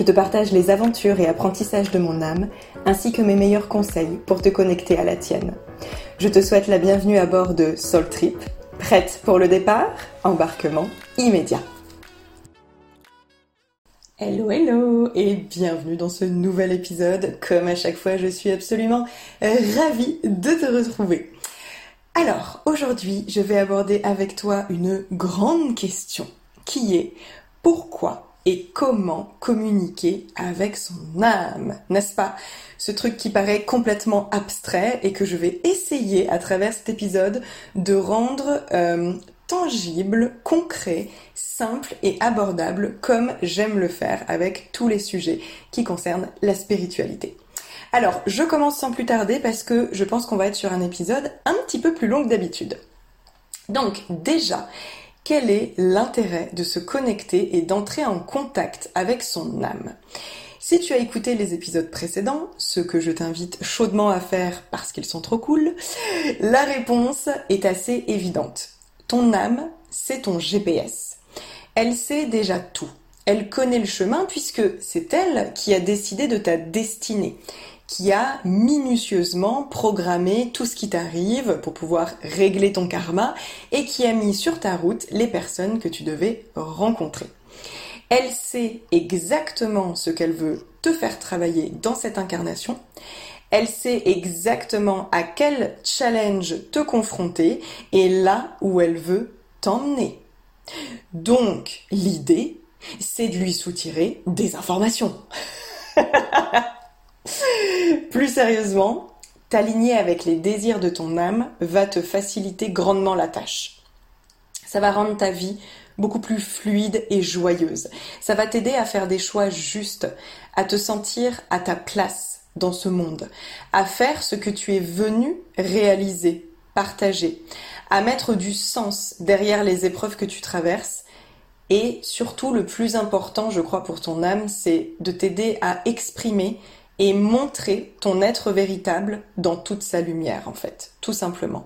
Je te partage les aventures et apprentissages de mon âme, ainsi que mes meilleurs conseils pour te connecter à la tienne. Je te souhaite la bienvenue à bord de Soul Trip. Prête pour le départ? Embarquement immédiat. Hello hello et bienvenue dans ce nouvel épisode. Comme à chaque fois, je suis absolument euh, ravie de te retrouver. Alors, aujourd'hui, je vais aborder avec toi une grande question qui est pourquoi et comment communiquer avec son âme, n'est-ce pas? Ce truc qui paraît complètement abstrait et que je vais essayer à travers cet épisode de rendre euh, tangible, concret, simple et abordable comme j'aime le faire avec tous les sujets qui concernent la spiritualité. Alors, je commence sans plus tarder parce que je pense qu'on va être sur un épisode un petit peu plus long que d'habitude. Donc, déjà, quel est l'intérêt de se connecter et d'entrer en contact avec son âme? Si tu as écouté les épisodes précédents, ce que je t'invite chaudement à faire parce qu'ils sont trop cool, la réponse est assez évidente. Ton âme, c'est ton GPS. Elle sait déjà tout. Elle connaît le chemin puisque c'est elle qui a décidé de ta destinée, qui a minutieusement programmé tout ce qui t'arrive pour pouvoir régler ton karma et qui a mis sur ta route les personnes que tu devais rencontrer. Elle sait exactement ce qu'elle veut te faire travailler dans cette incarnation elle sait exactement à quel challenge te confronter et là où elle veut t'emmener. Donc, l'idée, c'est de lui soutirer des informations. Plus sérieusement, t'aligner avec les désirs de ton âme va te faciliter grandement la tâche. Ça va rendre ta vie beaucoup plus fluide et joyeuse. Ça va t'aider à faire des choix justes, à te sentir à ta place dans ce monde, à faire ce que tu es venu réaliser, partager, à mettre du sens derrière les épreuves que tu traverses. Et surtout, le plus important, je crois, pour ton âme, c'est de t'aider à exprimer et montrer ton être véritable dans toute sa lumière, en fait, tout simplement.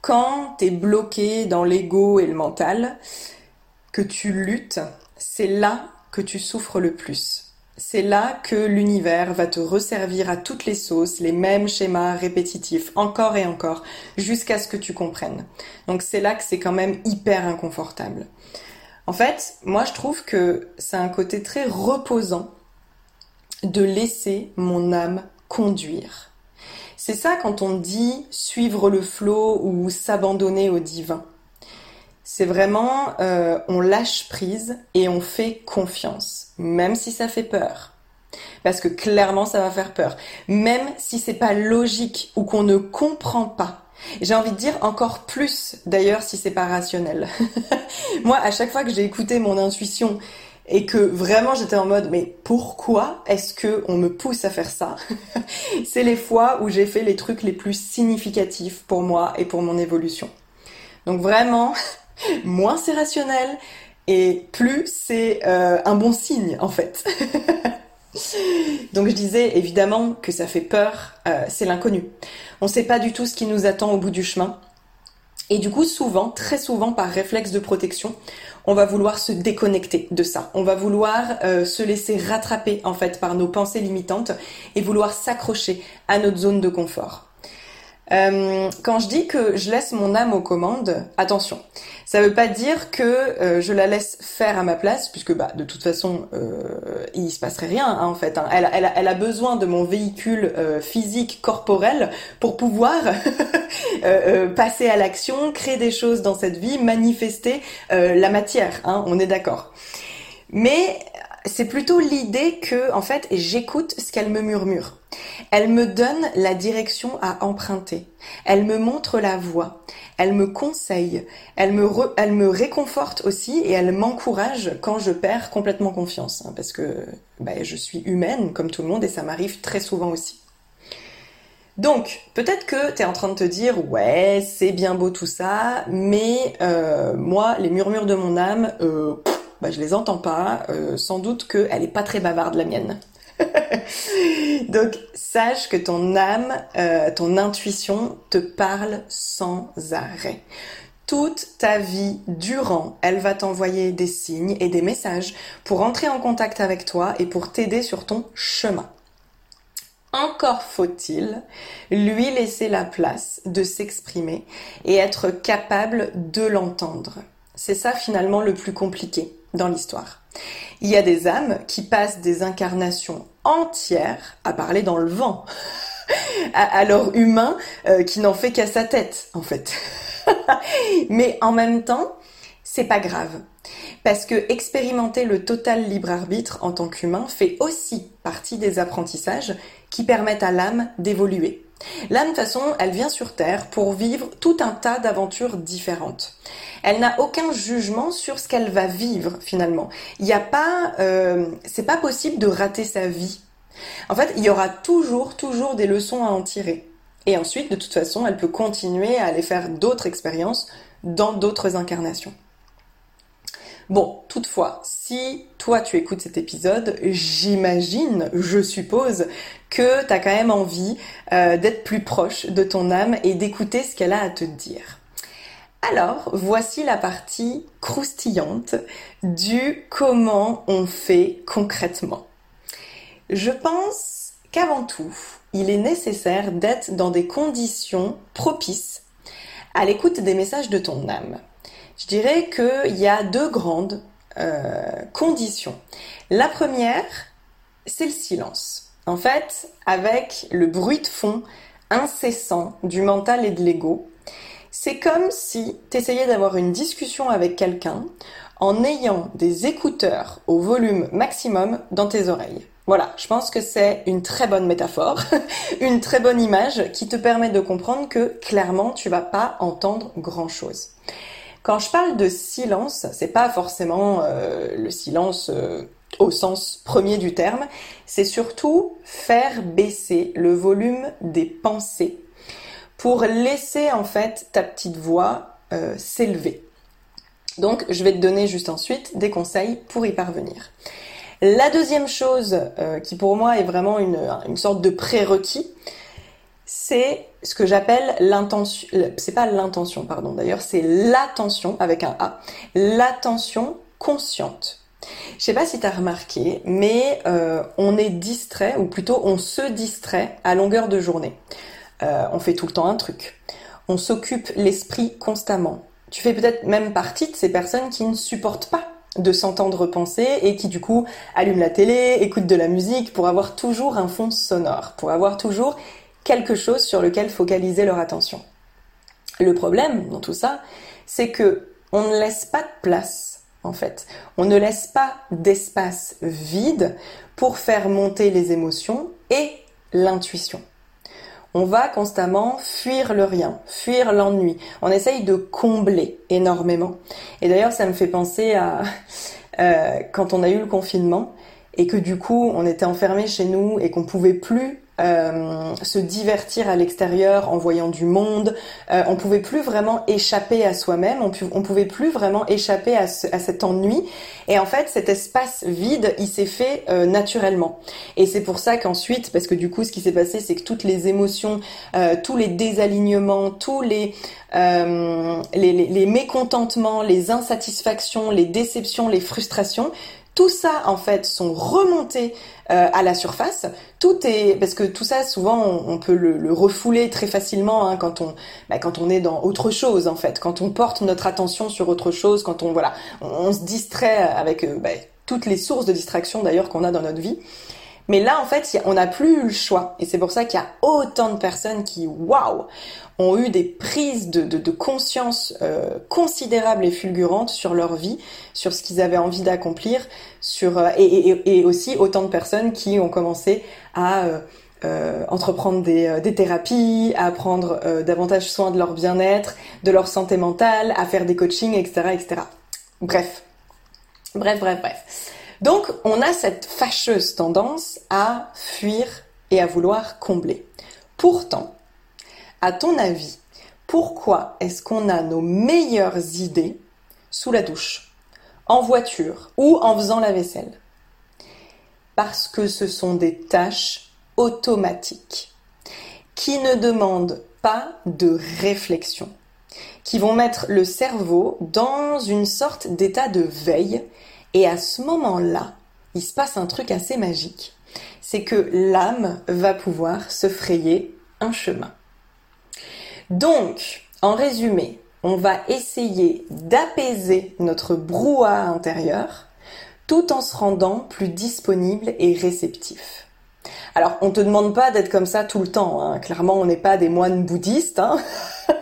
Quand tu es bloqué dans l'ego et le mental, que tu luttes, c'est là que tu souffres le plus c'est là que l'univers va te resservir à toutes les sauces, les mêmes schémas répétitifs, encore et encore, jusqu'à ce que tu comprennes. Donc c'est là que c'est quand même hyper inconfortable. En fait, moi je trouve que c'est un côté très reposant de laisser mon âme conduire. C'est ça quand on dit suivre le flot ou s'abandonner au divin. C'est vraiment, euh, on lâche prise et on fait confiance, même si ça fait peur. Parce que clairement, ça va faire peur. Même si c'est pas logique ou qu'on ne comprend pas. J'ai envie de dire encore plus, d'ailleurs, si c'est pas rationnel. Moi, à chaque fois que j'ai écouté mon intuition et que vraiment j'étais en mode mais pourquoi est-ce que on me pousse à faire ça? C'est les fois où j'ai fait les trucs les plus significatifs pour moi et pour mon évolution. Donc vraiment, moins c'est rationnel et plus c'est euh, un bon signe en fait. Donc je disais évidemment que ça fait peur, euh, c'est l'inconnu. On ne sait pas du tout ce qui nous attend au bout du chemin. Et du coup, souvent, très souvent, par réflexe de protection, on va vouloir se déconnecter de ça. On va vouloir euh, se laisser rattraper en fait par nos pensées limitantes et vouloir s'accrocher à notre zone de confort. Euh, quand je dis que je laisse mon âme aux commandes, attention, ça veut pas dire que euh, je la laisse faire à ma place, puisque bah de toute façon euh, il se passerait rien hein, en fait. Hein. Elle, elle, elle, a besoin de mon véhicule euh, physique corporel pour pouvoir passer à l'action, créer des choses dans cette vie, manifester la matière. Hein, on est d'accord. Mais c'est plutôt l'idée que, en fait, j'écoute ce qu'elle me murmure. Elle me donne la direction à emprunter. Elle me montre la voie. Elle me conseille. Elle me, réconforte aussi et elle m'encourage quand je perds complètement confiance. Hein, parce que bah, je suis humaine comme tout le monde et ça m'arrive très souvent aussi. Donc, peut-être que tu es en train de te dire, ouais, c'est bien beau tout ça, mais euh, moi, les murmures de mon âme, euh, bah, je les entends pas. Euh, sans doute qu'elle est pas très bavarde la mienne. Donc sache que ton âme, euh, ton intuition te parle sans arrêt. Toute ta vie durant, elle va t'envoyer des signes et des messages pour entrer en contact avec toi et pour t'aider sur ton chemin. Encore faut-il lui laisser la place de s'exprimer et être capable de l'entendre. C'est ça finalement le plus compliqué dans l'histoire. Il y a des âmes qui passent des incarnations entières à parler dans le vent, à, leur humain euh, qui n'en fait qu'à sa tête, en fait. Mais en même temps, c'est pas grave. Parce que expérimenter le total libre arbitre en tant qu'humain fait aussi partie des apprentissages qui permettent à l'âme d'évoluer. L'âme, de toute façon, elle vient sur Terre pour vivre tout un tas d'aventures différentes. Elle n'a aucun jugement sur ce qu'elle va vivre finalement. Il n'y euh, c'est pas possible de rater sa vie. En fait, il y aura toujours, toujours des leçons à en tirer. Et ensuite, de toute façon, elle peut continuer à aller faire d'autres expériences dans d'autres incarnations. Bon, toutefois, si toi tu écoutes cet épisode, j'imagine, je suppose, que tu as quand même envie euh, d'être plus proche de ton âme et d'écouter ce qu'elle a à te dire. Alors, voici la partie croustillante du comment on fait concrètement. Je pense qu'avant tout, il est nécessaire d'être dans des conditions propices à l'écoute des messages de ton âme. Je dirais qu'il y a deux grandes euh, conditions. La première, c'est le silence. En fait, avec le bruit de fond incessant du mental et de l'ego, c'est comme si tu essayais d'avoir une discussion avec quelqu'un en ayant des écouteurs au volume maximum dans tes oreilles. Voilà, je pense que c'est une très bonne métaphore, une très bonne image qui te permet de comprendre que clairement tu vas pas entendre grand chose. Quand je parle de silence, c'est pas forcément euh, le silence euh, au sens premier du terme, c'est surtout faire baisser le volume des pensées pour laisser en fait ta petite voix euh, s'élever. Donc je vais te donner juste ensuite des conseils pour y parvenir. La deuxième chose qui pour moi est vraiment une, une sorte de prérequis, c'est ce que j'appelle l'intention, c'est pas l'intention, pardon d'ailleurs, c'est l'attention avec un A, l'attention consciente. Je sais pas si tu as remarqué, mais euh, on est distrait, ou plutôt on se distrait à longueur de journée. Euh, on fait tout le temps un truc. On s'occupe l'esprit constamment. Tu fais peut-être même partie de ces personnes qui ne supportent pas de s'entendre penser et qui du coup allument la télé, écoutent de la musique pour avoir toujours un fond sonore, pour avoir toujours quelque chose sur lequel focaliser leur attention. Le problème dans tout ça, c'est que on ne laisse pas de place, en fait. On ne laisse pas d'espace vide pour faire monter les émotions et l'intuition. On va constamment fuir le rien, fuir l'ennui. On essaye de combler énormément. Et d'ailleurs, ça me fait penser à euh, quand on a eu le confinement et que du coup, on était enfermé chez nous et qu'on pouvait plus euh, se divertir à l'extérieur en voyant du monde. Euh, on pouvait plus vraiment échapper à soi-même, on, pouvait plus vraiment échapper à, cet ennui. Et en fait, cet espace vide, il s'est fait euh, naturellement. Et c'est pour ça qu'ensuite, parce que du coup, ce qui s'est passé, c'est que toutes les émotions, euh, tous les désalignements, tous les, les, les, les mécontentements, les insatisfactions, les déceptions, les frustrations, tout ça en fait sont remontés euh, à la surface. Tout est parce que tout ça souvent on, peut le, refouler très facilement hein, quand on bah, quand on est dans autre chose en fait, quand on porte notre attention sur autre chose, quand on voilà, on, se distrait avec euh, bah, toutes les sources de distraction d'ailleurs qu'on a dans notre vie. Mais là, en fait, on n'a plus eu le choix. Et c'est pour ça qu'il y a autant de personnes qui, waouh, ont eu des prises de, conscience euh, considérables et fulgurantes sur leur vie, sur ce qu'ils avaient envie d'accomplir, sur euh, et, aussi autant de personnes qui ont commencé à euh, entreprendre des, des, thérapies, à prendre davantage soin de leur bien-être, de leur santé mentale, à faire des coachings, etc., etc. Bref, bref, bref, bref. Donc, on a cette fâcheuse tendance à fuir et à vouloir combler. Pourtant, à ton avis, pourquoi est-ce qu'on a nos meilleures idées sous la douche, en voiture ou en faisant la vaisselle? Parce que ce sont des tâches automatiques qui ne demandent pas de réflexion, qui vont mettre le cerveau dans une sorte d'état de veille et à ce moment-là, il se passe un truc assez magique, c'est que l'âme va pouvoir se frayer un chemin. Donc, en résumé, on va essayer d'apaiser notre brouhaha intérieur tout en se rendant plus disponible et réceptif. Alors, on te demande pas d'être comme ça tout le temps. Hein. Clairement, on n'est pas des moines bouddhistes. Hein.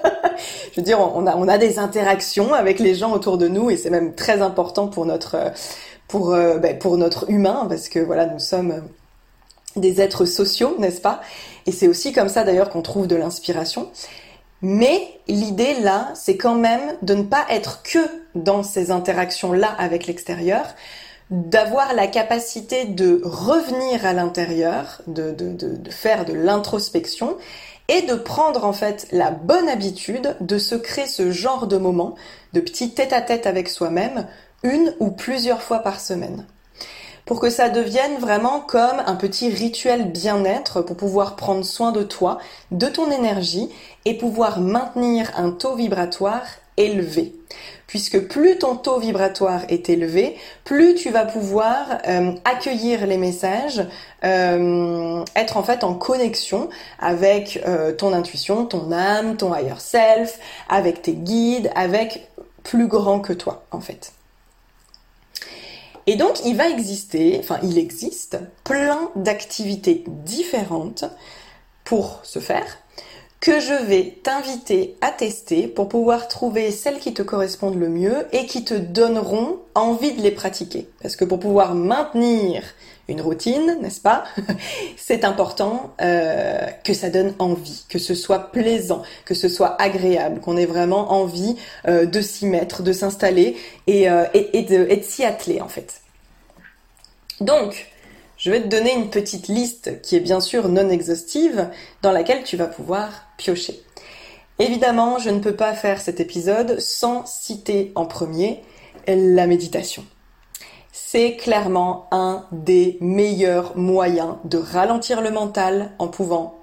Je veux dire, on a, des interactions avec les gens autour de nous et c'est même très important pour notre, pour, euh, ben, pour notre humain parce que voilà, nous sommes des êtres sociaux, n'est-ce pas? Et c'est aussi comme ça d'ailleurs qu'on trouve de l'inspiration. Mais l'idée là, c'est quand même de ne pas être que dans ces interactions-là avec l'extérieur, d'avoir la capacité de revenir à l'intérieur, de, de, de, faire de l'introspection et de prendre en fait la bonne habitude de se créer ce genre de moment, de petit tête-à-tête avec soi-même, une ou plusieurs fois par semaine. Pour que ça devienne vraiment comme un petit rituel bien-être pour pouvoir prendre soin de toi, de ton énergie et pouvoir maintenir un taux vibratoire élevé. Puisque plus ton taux vibratoire est élevé, plus tu vas pouvoir euh, accueillir les messages, euh, être en fait en connexion avec euh, ton intuition, ton âme, ton higher self, avec tes guides, avec plus grand que toi en fait. Et donc, il va exister, enfin, il existe plein d'activités différentes pour ce faire que je vais t'inviter à tester pour pouvoir trouver celles qui te correspondent le mieux et qui te donneront envie de les pratiquer. Parce que pour pouvoir maintenir une routine, n'est-ce pas C'est important euh, que ça donne envie, que ce soit plaisant, que ce soit agréable, qu'on ait vraiment envie euh, de s'y mettre, de s'installer et, euh, et, de, et de s'y atteler en fait. Donc, je vais te donner une petite liste qui est bien sûr non exhaustive dans laquelle tu vas pouvoir piocher. Évidemment, je ne peux pas faire cet épisode sans citer en premier la méditation c'est clairement un des meilleurs moyens de ralentir le mental en pouvant,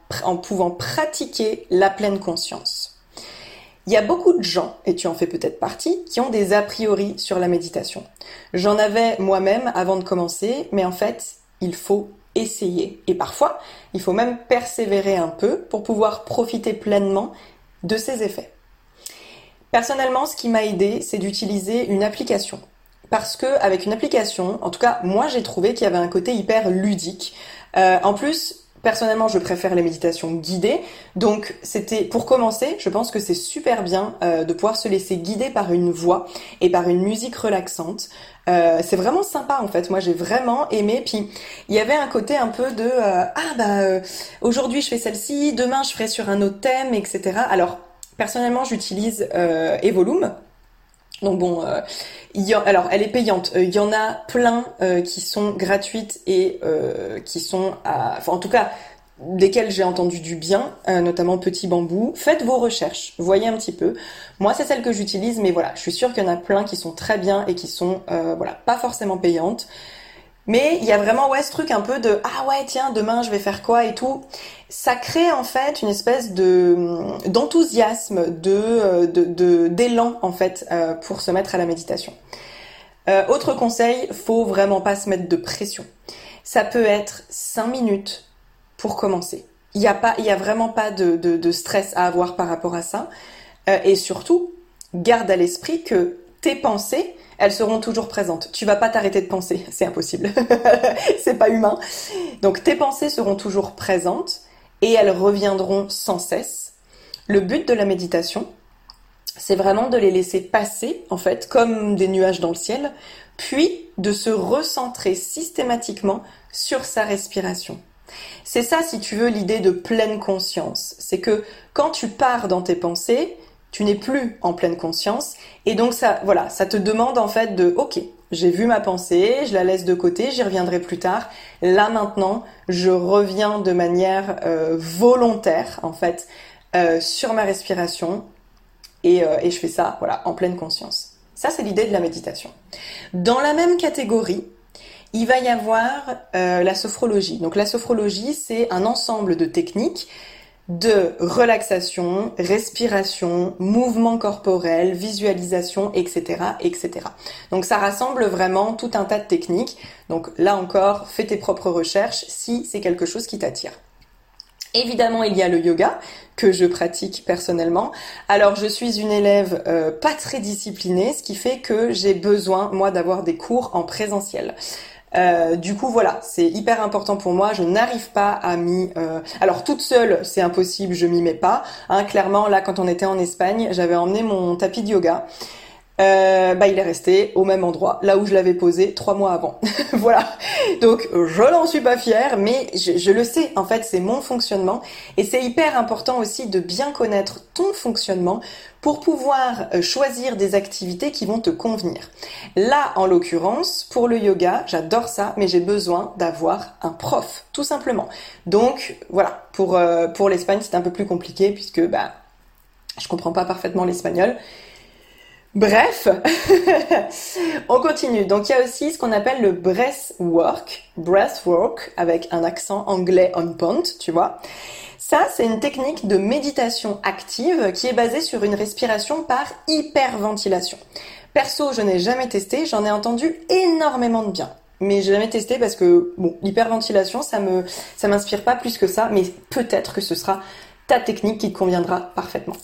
pratiquer la pleine conscience. Il y a beaucoup de gens, et tu en fais peut-être partie, qui ont des a priori sur la méditation. J'en avais moi-même avant de commencer, mais en fait, il faut essayer. Et parfois, il faut même persévérer un peu pour pouvoir profiter pleinement de ses effets. Personnellement, ce qui m'a aidé, c'est d'utiliser une application parce que avec une application, en tout cas moi j'ai trouvé qu'il y avait un côté hyper ludique. Euh, en plus, personnellement je préfère les méditations guidées, donc c'était pour commencer, je pense que c'est super bien euh, de pouvoir se laisser guider par une voix et par une musique relaxante. Euh, c'est vraiment sympa en fait. Moi j'ai vraiment aimé. Puis il y avait un côté un peu de ah bah aujourd'hui je fais celle-ci, demain je ferai sur un autre thème, etc. Alors personnellement j'utilise Evolume donc bon, euh, alors elle est payante. Euh, il y en a plein euh, qui sont gratuites et qui sont, à, enfin en tout cas desquelles j'ai entendu du bien, notamment Petit Bambou. Faites vos recherches, voyez un petit peu. Moi c'est celle que j'utilise, mais voilà, je suis sûre qu'il y en a plein qui sont très bien et qui sont voilà pas forcément payantes. Mais il y a vraiment ouais ce truc un peu de ah ouais tiens demain je vais faire quoi et tout. Ça crée en fait une espèce de d'enthousiasme, de de d'élan en fait euh, pour se mettre à la méditation. Euh, autre conseil, faut vraiment pas se mettre de pression. Ça peut être 5 minutes pour commencer. Il y a pas, il y a vraiment pas de, de, stress à avoir par rapport à ça. Euh, et surtout, garde à l'esprit que tes pensées, elles seront toujours présentes. Tu vas pas t'arrêter de penser, c'est impossible. c'est pas humain. Donc tes pensées seront toujours présentes et elles reviendront sans cesse. Le but de la méditation, c'est vraiment de les laisser passer, en fait, comme des nuages dans le ciel, puis de se recentrer systématiquement sur sa respiration. C'est ça, si tu veux, l'idée de pleine conscience. C'est que quand tu pars dans tes pensées, tu n'es plus en pleine conscience, et donc ça, voilà, ça te demande en fait de, ok, j'ai vu ma pensée, je la laisse de côté, j'y reviendrai plus tard. Là maintenant, je reviens de manière euh, volontaire, en fait, euh, sur ma respiration, euh, et, je fais ça, voilà, en pleine conscience. Ça, c'est l'idée de la méditation. Dans la même catégorie, il va y avoir la sophrologie. Donc la sophrologie, c'est un ensemble de techniques de relaxation, respiration, mouvement corporel, visualisation, etc., etc. Donc ça rassemble vraiment tout un tas de techniques. Donc là encore, fais tes propres recherches si c'est quelque chose qui t'attire. Évidemment, il y a le yoga que je pratique personnellement. Alors, je suis une élève euh, pas très disciplinée, ce qui fait que j'ai besoin, moi, d'avoir des cours en présentiel. Euh, du coup, voilà, c'est hyper important pour moi. Je n'arrive pas à m'y. Euh, alors toute seule, c'est impossible, je m'y mets pas. Hein, clairement, là, quand on était en Espagne, j'avais emmené mon tapis de yoga euh, bah, il est resté au même endroit, là où je l'avais posé trois mois avant. voilà. Donc je n'en suis pas fière, mais je, le sais. En fait, c'est mon fonctionnement et c'est hyper important aussi de bien connaître ton fonctionnement pour pouvoir euh, choisir des activités qui vont te convenir. Là, en l'occurrence, pour le yoga, j'adore ça, mais j'ai besoin d'avoir un prof, tout simplement. Donc voilà, pour euh, pour l'Espagne, c'est un peu plus compliqué puisque bah je comprends pas parfaitement l'espagnol. Bref, on continue. Donc il y a aussi ce qu'on appelle le breathwork, breathwork avec un accent anglais on point, tu vois. Ça, c'est une technique de méditation active qui est basée sur une respiration par hyperventilation. Perso, je n'ai jamais testé, j'en ai entendu énormément de bien. Mais j'ai jamais testé parce que bon, l'hyperventilation, ça me m'inspire pas plus que ça, mais peut-être que ce sera ta technique qui te conviendra parfaitement.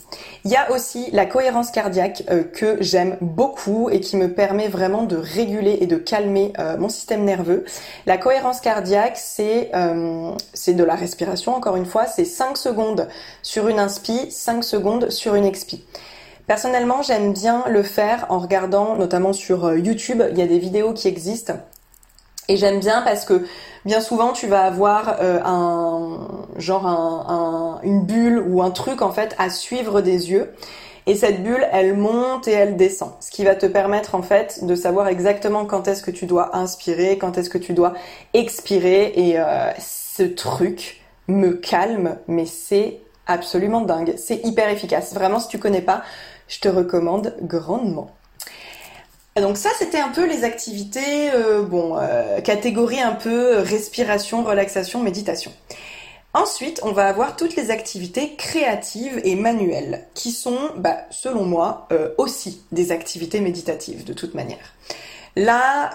Il y a aussi la cohérence cardiaque euh, que j'aime beaucoup et qui me permet vraiment de réguler et de calmer euh, mon système nerveux. La cohérence cardiaque, c'est euh, c'est de la respiration encore une fois, c'est 5 secondes sur une inspi, 5 secondes sur une expi. Personnellement, j'aime bien le faire en regardant notamment sur YouTube, il y a des vidéos qui existent et j'aime bien parce que bien souvent tu vas avoir euh, un genre un, une bulle ou un truc en fait à suivre des yeux. Et cette bulle, elle monte et elle descend, ce qui va te permettre en fait de savoir exactement quand est-ce que tu dois inspirer, quand est-ce que tu dois expirer. Et euh, ce truc me calme, mais c'est absolument dingue. C'est hyper efficace. Vraiment, si tu connais pas, je te recommande grandement. Donc ça, c'était un peu les activités, euh, bon, euh, catégorie un peu respiration, relaxation, méditation. Ensuite, on va avoir toutes les activités créatives et manuelles, qui sont, bah, selon moi, euh, aussi des activités méditatives, de toute manière. Là,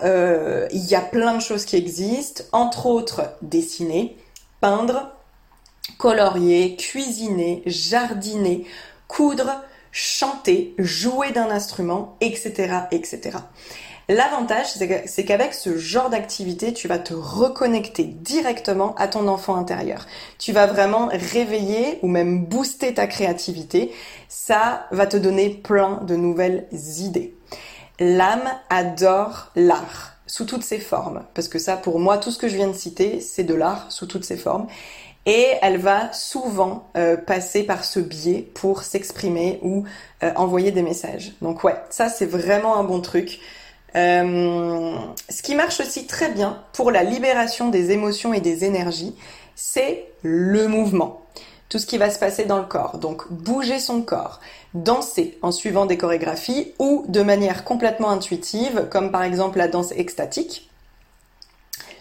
il y a plein de choses qui existent, entre autres dessiner, peindre, colorier, cuisiner, jardiner, coudre, chanter, jouer d'un instrument, etc., etc. L'avantage, c'est qu'avec ce genre d'activité, tu vas te reconnecter directement à ton enfant intérieur. Tu vas vraiment réveiller ou même booster ta créativité. Ça va te donner plein de nouvelles idées. L'âme adore l'art sous toutes ses formes. Parce que ça, pour moi, tout ce que je viens de citer, c'est de l'art sous toutes ses formes et elle va souvent euh, passer par ce biais pour s'exprimer ou euh, envoyer des messages. Donc ouais, ça c'est vraiment un bon truc. Euh, ce qui marche aussi très bien pour la libération des émotions et des énergies, c'est le mouvement. Tout ce qui va se passer dans le corps. Donc bouger son corps, danser en suivant des chorégraphies ou de manière complètement intuitive, comme par exemple la danse extatique.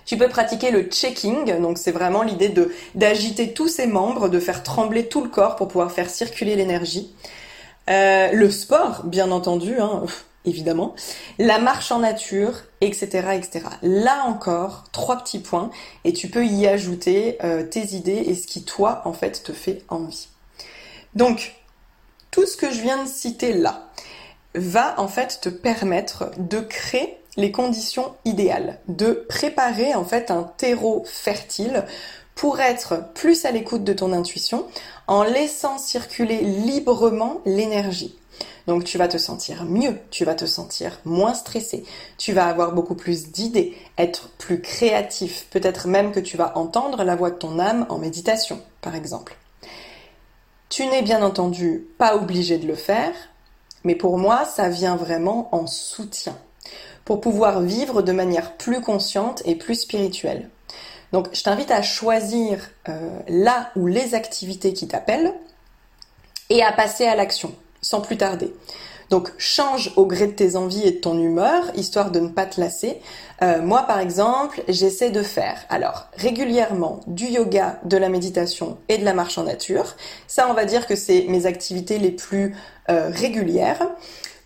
Tu peux pratiquer le checking, donc c'est vraiment l'idée de d'agiter tous ses membres, de faire trembler tout le corps pour pouvoir faire circuler l'énergie. Euh, le sport, bien entendu, hein, évidemment. La marche en nature, etc., etc. Là encore, trois petits points, et tu peux y ajouter euh, tes idées et ce qui toi, en fait, te fait envie. Donc, tout ce que je viens de citer là, va en fait te permettre de créer les conditions idéales, de préparer en fait un terreau fertile pour être plus à l'écoute de ton intuition en laissant circuler librement l'énergie. Donc tu vas te sentir mieux, tu vas te sentir moins stressé, tu vas avoir beaucoup plus d'idées, être plus créatif, peut-être même que tu vas entendre la voix de ton âme en méditation, par exemple. Tu n'es bien entendu pas obligé de le faire, mais pour moi, ça vient vraiment en soutien, pour pouvoir vivre de manière plus consciente et plus spirituelle. Donc je t'invite à choisir euh, là ou les activités qui t'appellent et à passer à l'action sans plus tarder. Donc change au gré de tes envies et de ton humeur, histoire de ne pas te lasser. Euh, moi par exemple, j'essaie de faire alors régulièrement du yoga, de la méditation et de la marche en nature. Ça, on va dire que c'est mes activités les plus euh, régulières.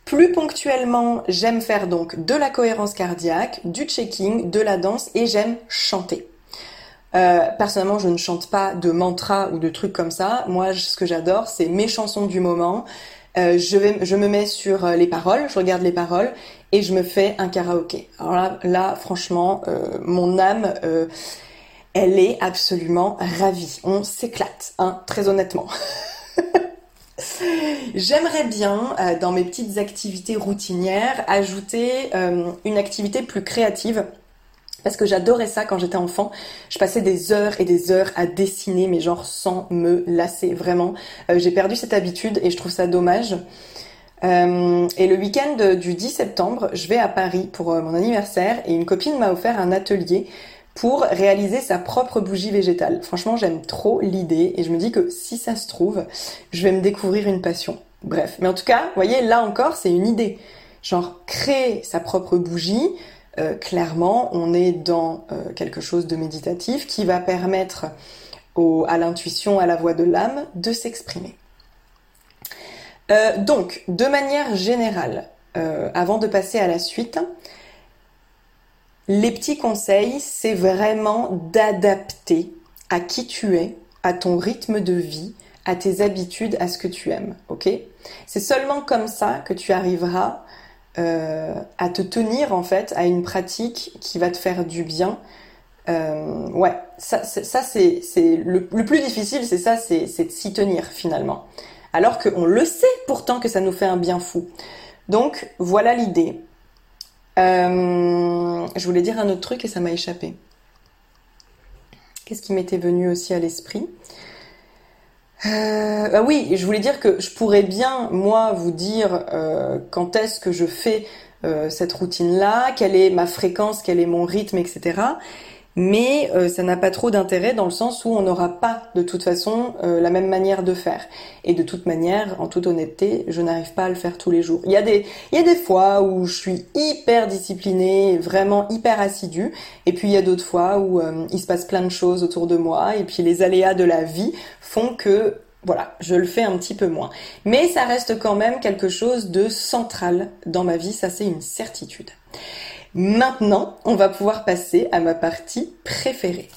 Plus ponctuellement, j'aime faire donc de la cohérence cardiaque, du checking, de la danse et j'aime chanter. Euh, personnellement, je ne chante pas de mantra ou de trucs comme ça. Moi, ce que j'adore, c'est mes chansons du moment. Euh, je, vais, je me mets sur euh, les paroles, je regarde les paroles et je me fais un karaoké. Alors là, franchement, mon âme, elle est absolument ravie. On s'éclate, hein, très honnêtement. J'aimerais bien, dans mes petites activités routinières, ajouter une activité plus créative parce que j'adorais ça quand j'étais enfant. Je passais des heures et des heures à dessiner, mais genre sans me lasser, vraiment. Euh, j'ai perdu cette habitude et je trouve ça dommage. Euh, et le week-end du 10 septembre, je vais à Paris pour euh, mon anniversaire et une copine m'a offert un atelier pour réaliser sa propre bougie végétale. Franchement, j'aime trop l'idée et je me dis que si ça se trouve, je vais me découvrir une passion. Bref, mais en tout cas, vous voyez, là encore, c'est une idée. Genre créer sa propre bougie, euh, clairement, on est dans euh, quelque chose de méditatif qui va permettre à l'intuition, à la voix de l'âme de s'exprimer. Euh, donc, de manière générale, avant de passer à la suite, les petits conseils, c'est vraiment d'adapter à qui tu es, à ton rythme de vie, à tes habitudes, à ce que tu aimes. Ok? C'est seulement comme ça que tu arriveras euh, à te tenir en fait à une pratique qui va te faire du bien. Euh, ouais, ça, c'est le, le, plus difficile, c'est ça, c'est de s'y tenir finalement. Alors qu'on le sait pourtant que ça nous fait un bien fou. Donc voilà l'idée. Euh, je voulais dire un autre truc et ça m'a échappé. Qu'est-ce qui m'était venu aussi à l'esprit? Euh, bah oui, je voulais dire que je pourrais bien, moi, vous dire euh, quand est-ce que je fais euh, cette routine-là, quelle est ma fréquence, quel est mon rythme, etc mais euh, ça n'a pas trop d'intérêt dans le sens où on n'aura pas de toute façon euh, la même manière de faire. Et de toute manière, en toute honnêteté, je n'arrive pas à le faire tous les jours. Il y a des, il y a des fois où je suis hyper disciplinée, vraiment hyper assidue, et puis il y a d'autres fois où euh, il se passe plein de choses autour de moi, et puis les aléas de la vie font que voilà, je le fais un petit peu moins. Mais ça reste quand même quelque chose de central dans ma vie, ça c'est une certitude. Maintenant, on va pouvoir passer à ma partie préférée,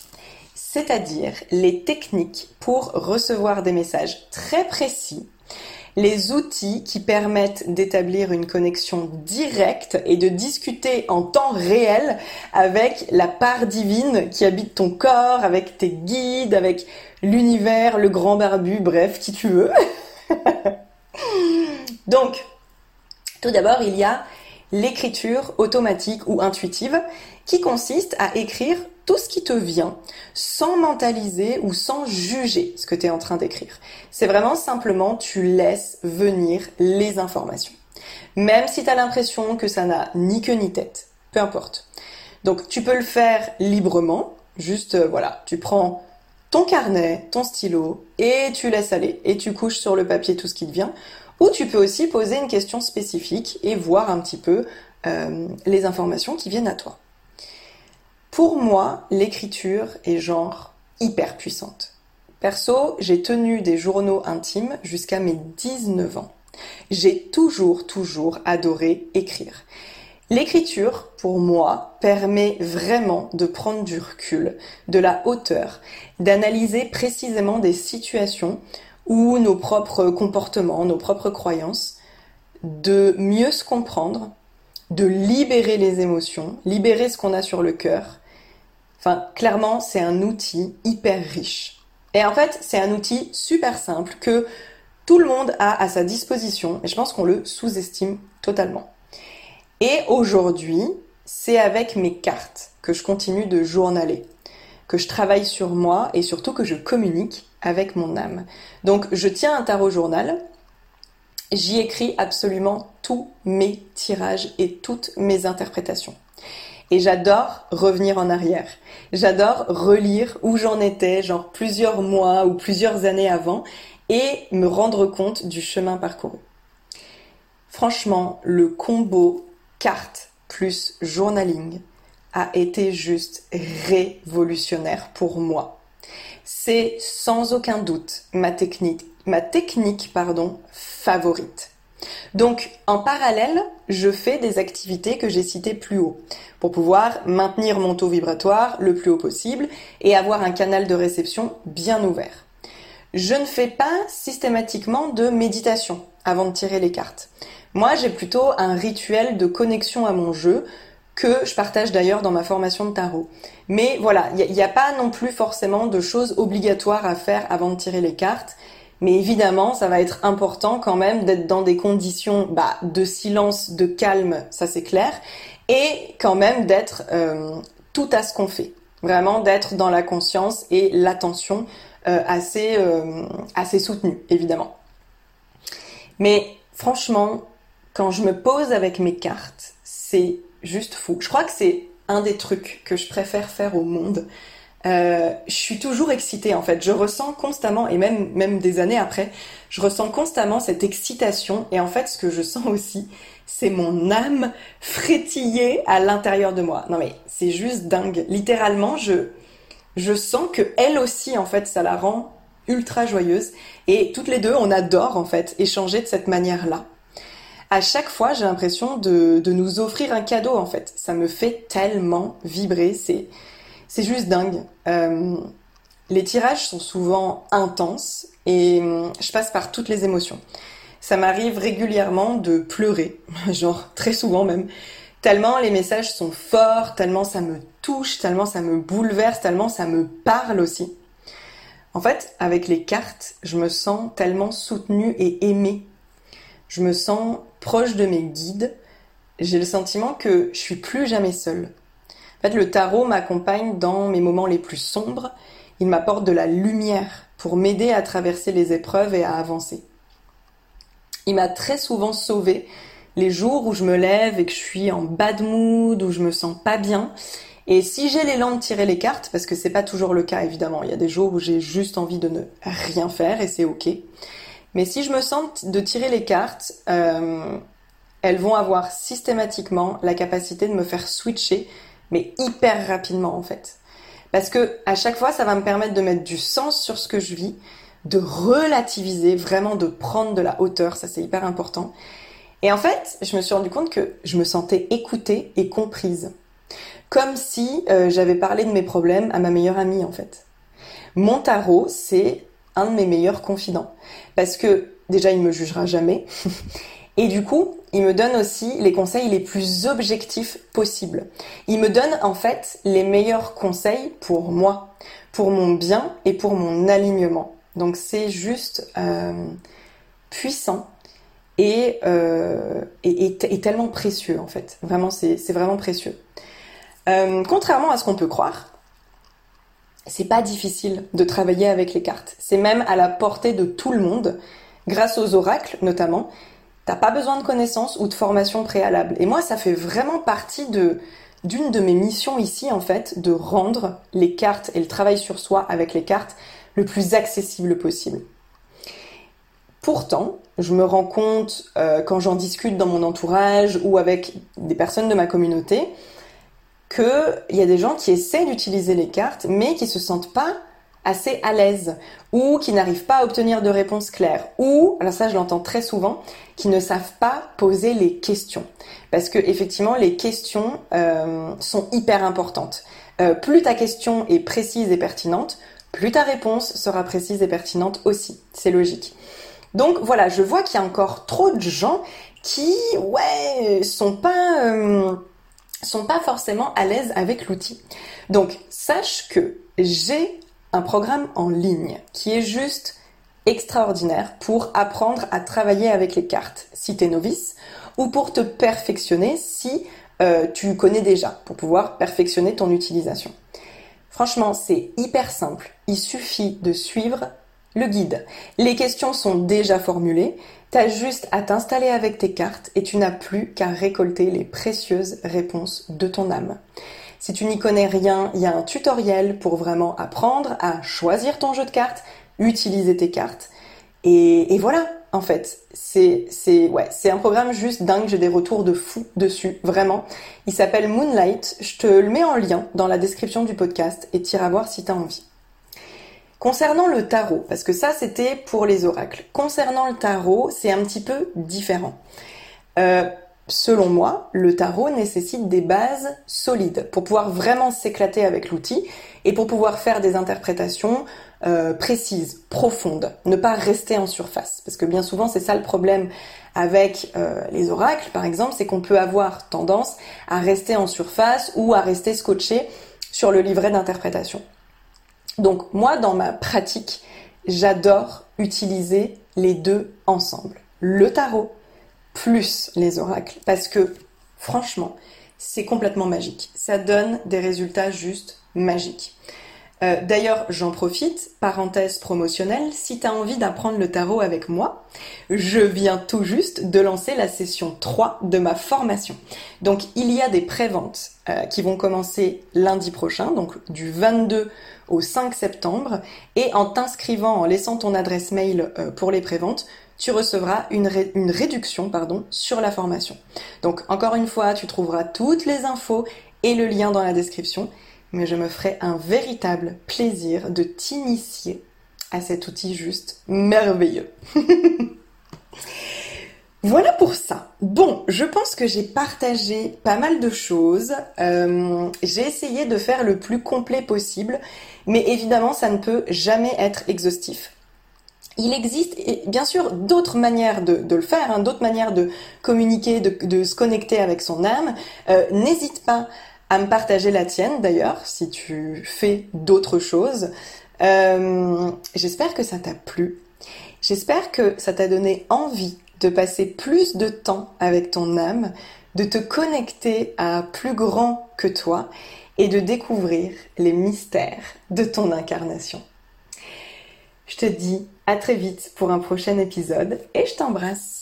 c'est-à-dire les techniques pour recevoir des messages très précis, les outils qui permettent d'établir une connexion directe et de discuter en temps réel avec la part divine qui habite ton corps, avec tes guides, avec l'univers, le grand barbu, bref, qui tu veux. Donc, tout d'abord, il y a l'écriture automatique ou intuitive qui consiste à écrire tout ce qui te vient sans mentaliser ou sans juger ce que tu es en train d'écrire. C'est vraiment simplement tu laisses venir les informations. Même si tu as l'impression que ça n'a ni queue ni tête, peu importe. Donc tu peux le faire librement, juste euh, voilà, tu prends ton carnet, ton stylo et tu laisses aller et tu couches sur le papier tout ce qui te vient ou tu peux aussi poser une question spécifique et voir un petit peu euh, les informations qui viennent à toi. Pour moi, l'écriture est genre hyper puissante. Perso, j'ai tenu des journaux intimes jusqu'à mes 19 ans. J'ai toujours, toujours adoré écrire. L'écriture, pour moi, permet vraiment de prendre du recul, de la hauteur, d'analyser précisément des situations ou nos propres comportements, nos propres croyances, de mieux se comprendre, de libérer les émotions, libérer ce qu'on a sur le cœur. Enfin, clairement, c'est un outil hyper riche. Et en fait, c'est un outil super simple que tout le monde a à sa disposition et je pense qu'on le sous-estime totalement. Et aujourd'hui, c'est avec mes cartes que je continue de journaler, que je travaille sur moi et surtout que je communique avec mon âme. Donc je tiens un tarot journal, j'y écris absolument tous mes tirages et toutes mes interprétations. Et j'adore revenir en arrière. J'adore relire où j'en étais, genre plusieurs mois ou plusieurs années avant, et me rendre compte du chemin parcouru. Franchement, le combo carte plus journaling a été juste révolutionnaire pour moi. C'est sans aucun doute ma technique, ma technique pardon, favorite. Donc, en parallèle, je fais des activités que j'ai citées plus haut pour pouvoir maintenir mon taux vibratoire le plus haut possible et avoir un canal de réception bien ouvert. Je ne fais pas systématiquement de méditation avant de tirer les cartes. Moi, j'ai plutôt un rituel de connexion à mon jeu que je partage d'ailleurs dans ma formation de tarot. Mais voilà, il n'y a, pas non plus forcément de choses obligatoires à faire avant de tirer les cartes. Mais évidemment, ça va être important quand même d'être dans des conditions bah, de silence, de calme, ça c'est clair, et quand même d'être euh, tout à ce qu'on fait. Vraiment d'être dans la conscience et l'attention euh, assez, euh, assez soutenue, évidemment. Mais franchement, quand je me pose avec mes cartes, c'est juste fou. Je crois que c'est un des trucs que je préfère faire au monde. Euh, je suis toujours excitée en fait. Je ressens constamment, et même, même des années après, je ressens constamment cette excitation. Et en fait, ce que je sens aussi, c'est mon âme frétiller à l'intérieur de moi. Non mais c'est juste dingue. Littéralement, je, je sens que elle aussi, en fait, ça la rend ultra joyeuse. Et toutes les deux, on adore en fait échanger de cette manière-là à chaque fois, j'ai l'impression de, nous offrir un cadeau, en fait. Ça me fait tellement vibrer, c'est, c'est juste dingue. Euh, les tirages sont souvent intenses et je passe par toutes les émotions. Ça m'arrive régulièrement de pleurer, genre très souvent même, tellement les messages sont forts, tellement ça me touche, tellement ça me bouleverse, tellement ça me parle aussi. En fait, avec les cartes, je me sens tellement soutenue et aimée. Je me sens proche de mes guides, j'ai le sentiment que je suis plus jamais seule. En fait, le tarot m'accompagne dans mes moments les plus sombres. Il m'apporte de la lumière pour m'aider à traverser les épreuves et à avancer. Il m'a très souvent sauvé les jours où je me lève et que je suis en bad mood, où je me sens pas bien. Et si j'ai l'élan de tirer les cartes, parce que c'est pas toujours le cas évidemment, il y a des jours où j'ai juste envie de ne rien faire et c'est ok. Mais si je me sens de tirer les cartes, euh, elles vont avoir systématiquement la capacité de me faire switcher, mais hyper rapidement en fait. Parce que à chaque fois, ça va me permettre de mettre du sens sur ce que je vis, de relativiser, vraiment de prendre de la hauteur, ça c'est hyper important. Et en fait, je me suis rendu compte que je me sentais écoutée et comprise. Comme si euh, j'avais parlé de mes problèmes à ma meilleure amie en fait. Mon tarot, c'est un de mes meilleurs confidents. Parce que déjà, il me jugera jamais. Et du coup, il me donne aussi les conseils les plus objectifs possibles. Il me donne en fait les meilleurs conseils pour moi, pour mon bien et pour mon alignement. Donc c'est juste euh, puissant et, euh, et, tellement précieux en fait. Vraiment, c'est vraiment précieux. Euh, contrairement à ce qu'on peut croire, c'est pas difficile de travailler avec les cartes. C'est même à la portée de tout le monde, grâce aux oracles notamment. T'as pas besoin de connaissances ou de formation préalable. Et moi, ça fait vraiment partie de d'une de mes missions ici, en fait, de rendre les cartes et le travail sur soi avec les cartes le plus accessible possible. Pourtant, je me rends compte euh, quand j'en discute dans mon entourage ou avec des personnes de ma communauté, qu'il y a des gens qui essaient d'utiliser les cartes, mais qui se sentent pas assez à l'aise, ou qui n'arrivent pas à obtenir de réponses claires, ou, alors ça je l'entends très souvent, qui ne savent pas poser les questions. Parce que effectivement, les questions euh, sont hyper importantes. Euh, plus ta question est précise et pertinente, plus ta réponse sera précise et pertinente aussi. C'est logique. Donc voilà, je vois qu'il y a encore trop de gens qui, ouais, sont pas, euh, sont pas forcément à l'aise avec l'outil. Donc sache que j'ai un programme en ligne qui est juste extraordinaire pour apprendre à travailler avec les cartes si tu es novice ou pour te perfectionner si euh, tu connais déjà, pour pouvoir perfectionner ton utilisation. Franchement, c'est hyper simple. Il suffit de suivre le guide. Les questions sont déjà formulées. T'as juste à t'installer avec tes cartes et tu n'as plus qu'à récolter les précieuses réponses de ton âme. Si tu n'y connais rien, il y a un tutoriel pour vraiment apprendre à choisir ton jeu de cartes, utiliser tes cartes. Et, voilà, en fait, c'est ouais, un programme juste dingue. J'ai des retours de fou dessus, vraiment. Il s'appelle Moonlight. Je te le mets en lien dans la description du podcast et t'iras voir si t'as envie. Concernant le tarot, parce que ça c'était pour les oracles. Concernant le tarot, c'est un petit peu différent. Euh, selon moi, le tarot nécessite des bases solides pour pouvoir vraiment s'éclater avec l'outil et pour pouvoir faire des interprétations euh, précises, profondes, ne pas rester en surface. Parce que bien souvent, c'est ça le problème avec euh, les oracles, par exemple, c'est qu'on peut avoir tendance à rester en surface ou à rester scotché sur le livret d'interprétation. Donc moi, dans ma pratique, j'adore utiliser les deux ensemble. Le tarot plus les oracles. Parce que franchement, c'est complètement magique. Ça donne des résultats juste magiques. Euh, d'ailleurs, j'en profite, parenthèse promotionnelle, si tu as envie d'apprendre le tarot avec moi, je viens tout juste de lancer la session 3 de ma formation. Donc il y a des préventes euh, qui vont commencer lundi prochain, donc du 22 au 5 septembre, et en t'inscrivant, en laissant ton adresse mail euh, pour les préventes, tu recevras une, réduction sur la formation. Donc encore une fois, tu trouveras toutes les infos et le lien dans la description mais je me ferai un véritable plaisir de t'initier à cet outil juste merveilleux. voilà pour ça. Bon, je pense que j'ai partagé pas mal de choses. Euh, j'ai essayé de faire le plus complet possible, mais évidemment, ça ne peut jamais être exhaustif. Il existe bien sûr d'autres manières de, le faire, hein, d'autres manières de communiquer, de, se connecter avec son âme. Euh, n'hésite pas à me partager la tienne d'ailleurs, si tu fais d'autres choses. Euh, j'espère que ça t'a plu. J'espère que ça t'a donné envie de passer plus de temps avec ton âme, de te connecter à plus grand que toi et de découvrir les mystères de ton incarnation. Je te dis à très vite pour un prochain épisode et je t'embrasse.